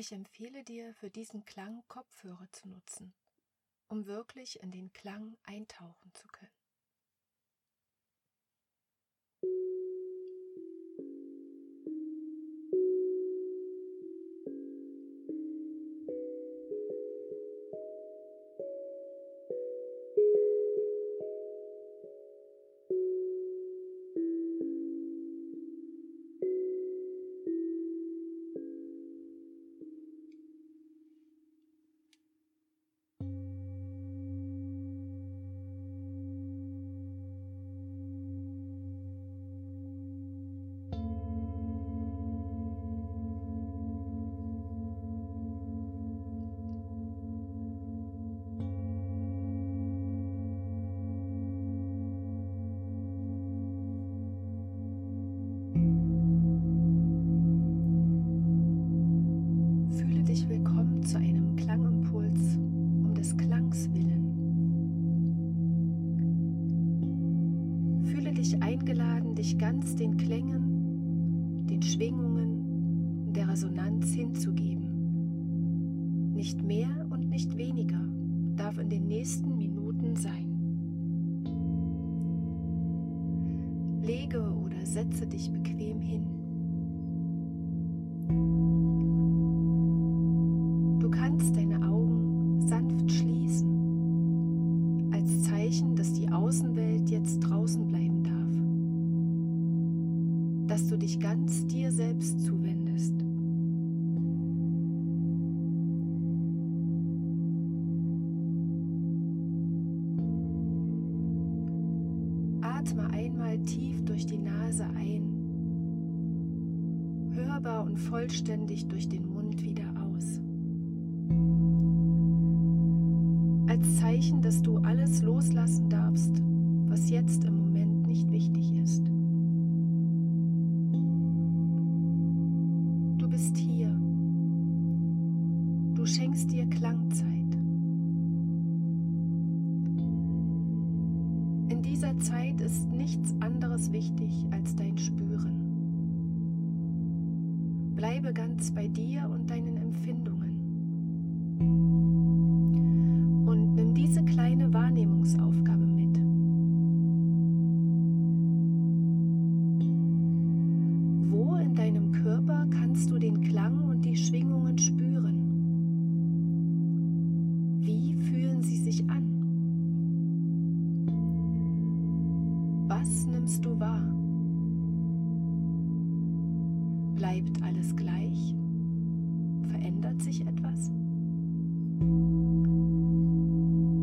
Ich empfehle dir, für diesen Klang Kopfhörer zu nutzen, um wirklich in den Klang eintauchen zu können.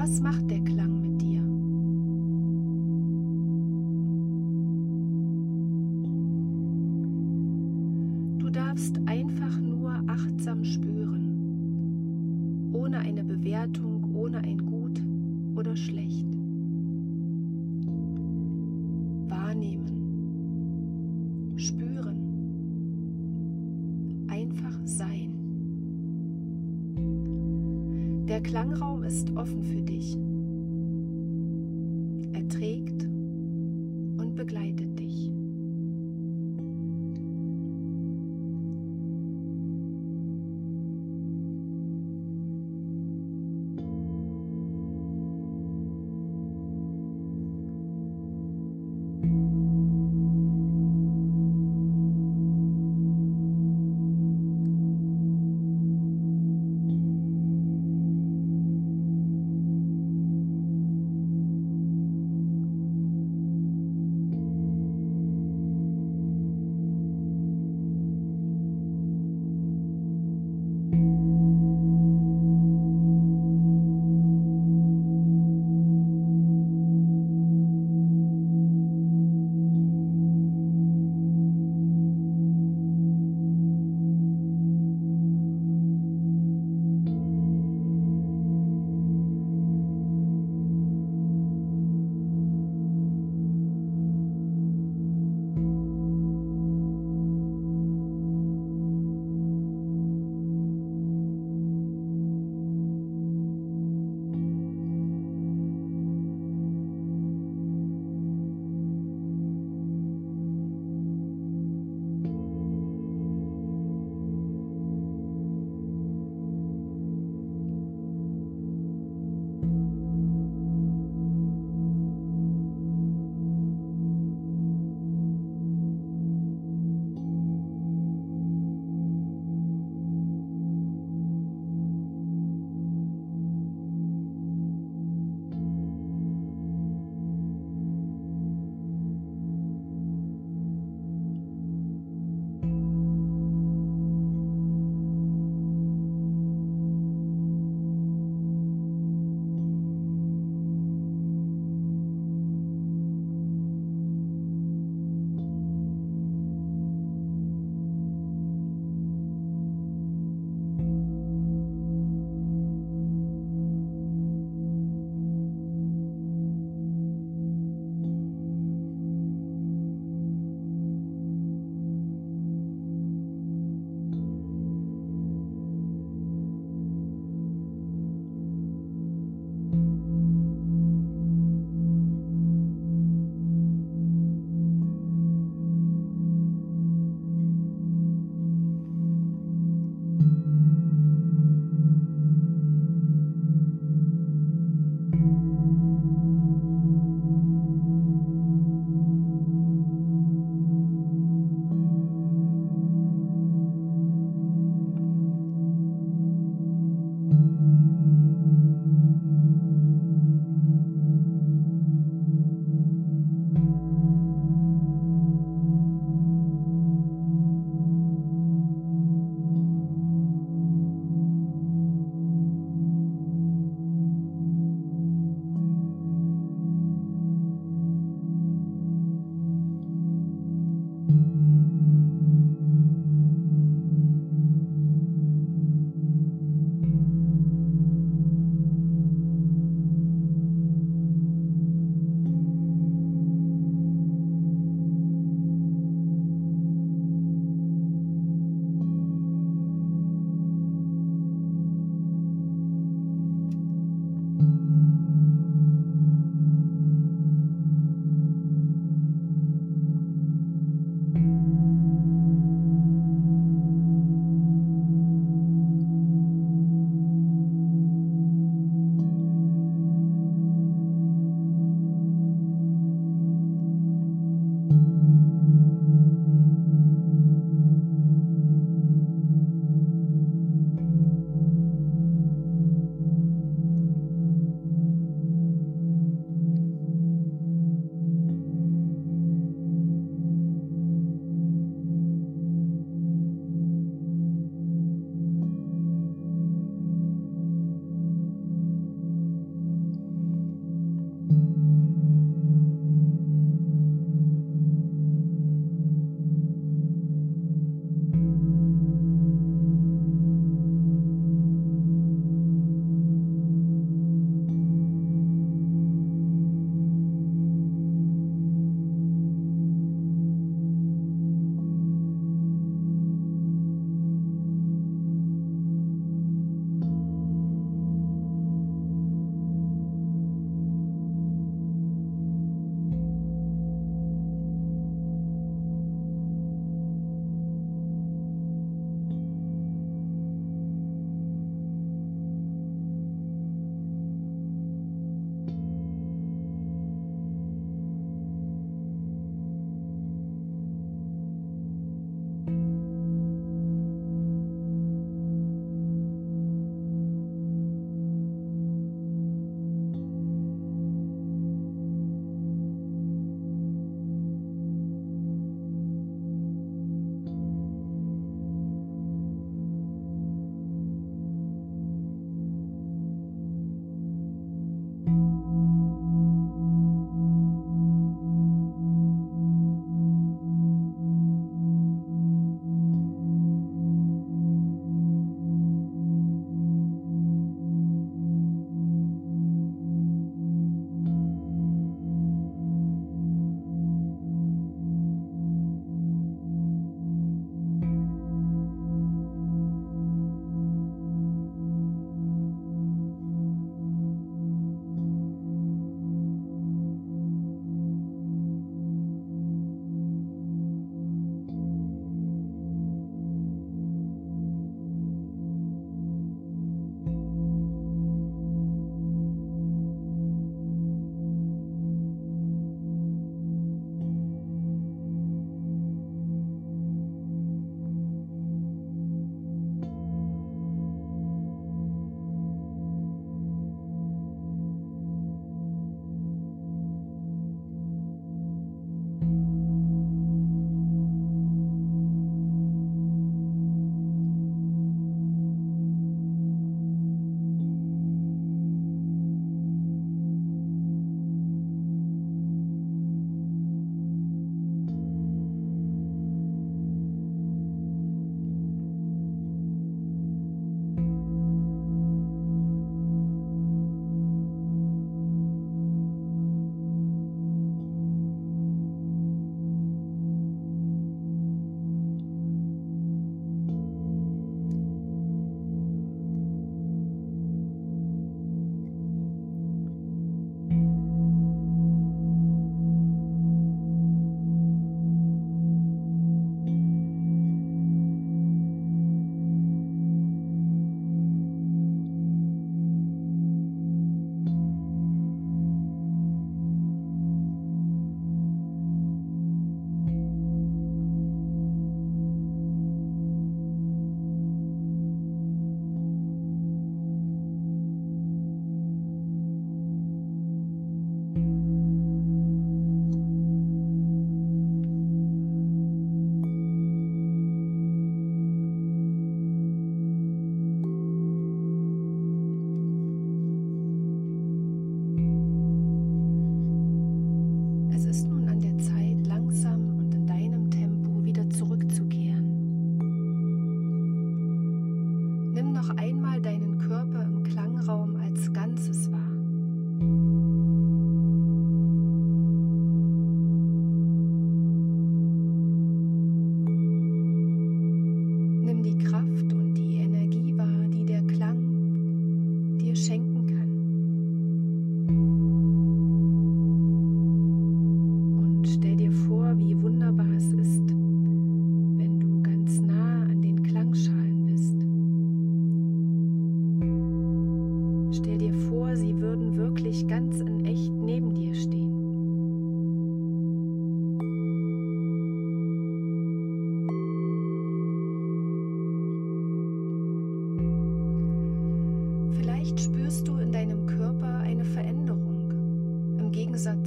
Was macht der Klang? offen für dich. Erträg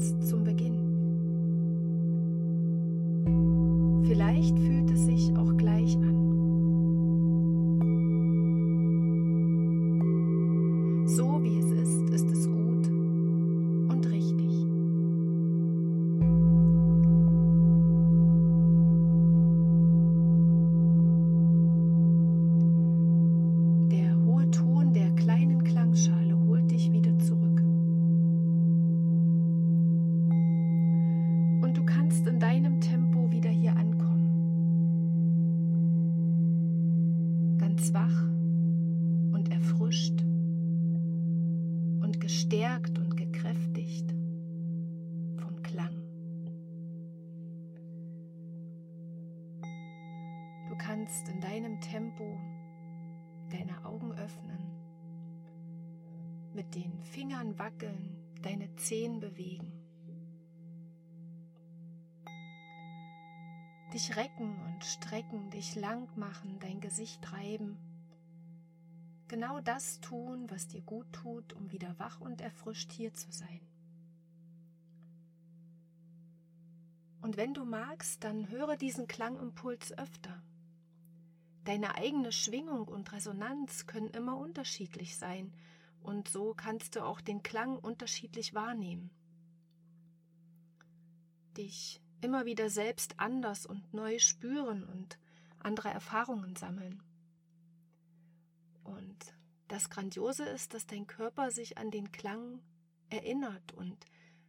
Gegensatz zum Beginn. Vielleicht fühlt es sich auch wackeln, deine Zehen bewegen, dich recken und strecken, dich lang machen, dein Gesicht reiben. Genau das tun, was dir gut tut, um wieder wach und erfrischt hier zu sein. Und wenn du magst, dann höre diesen Klangimpuls öfter. Deine eigene Schwingung und Resonanz können immer unterschiedlich sein und so kannst du auch den Klang unterschiedlich wahrnehmen. Dich immer wieder selbst anders und neu spüren und andere Erfahrungen sammeln. Und das Grandiose ist, dass dein Körper sich an den Klang erinnert und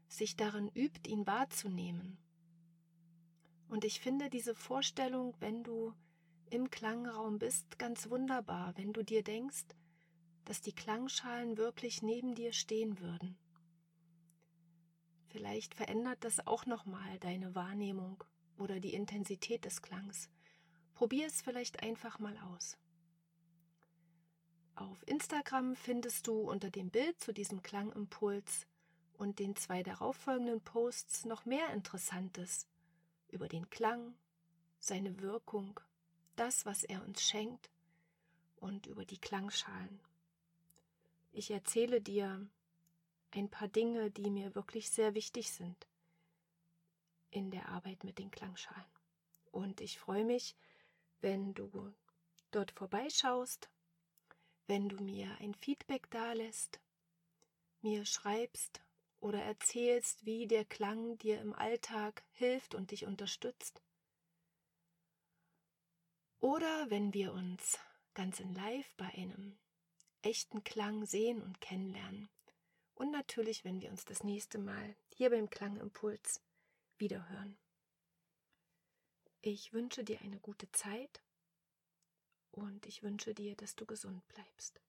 sich darin übt, ihn wahrzunehmen. Und ich finde diese Vorstellung, wenn du im Klangraum bist, ganz wunderbar, wenn du dir denkst, dass die Klangschalen wirklich neben dir stehen würden. Vielleicht verändert das auch nochmal deine Wahrnehmung oder die Intensität des Klangs. Probier es vielleicht einfach mal aus. Auf Instagram findest du unter dem Bild zu diesem Klangimpuls und den zwei darauffolgenden Posts noch mehr Interessantes über den Klang, seine Wirkung das, was er uns schenkt und über die Klangschalen. Ich erzähle dir ein paar Dinge, die mir wirklich sehr wichtig sind in der Arbeit mit den Klangschalen. Und ich freue mich, wenn du dort vorbeischaust, wenn du mir ein Feedback dalässt, mir schreibst oder erzählst, wie der Klang dir im Alltag hilft und dich unterstützt. Oder wenn wir uns ganz in Live bei einem echten Klang sehen und kennenlernen. Und natürlich, wenn wir uns das nächste Mal hier beim Klangimpuls wiederhören. Ich wünsche dir eine gute Zeit und ich wünsche dir, dass du gesund bleibst.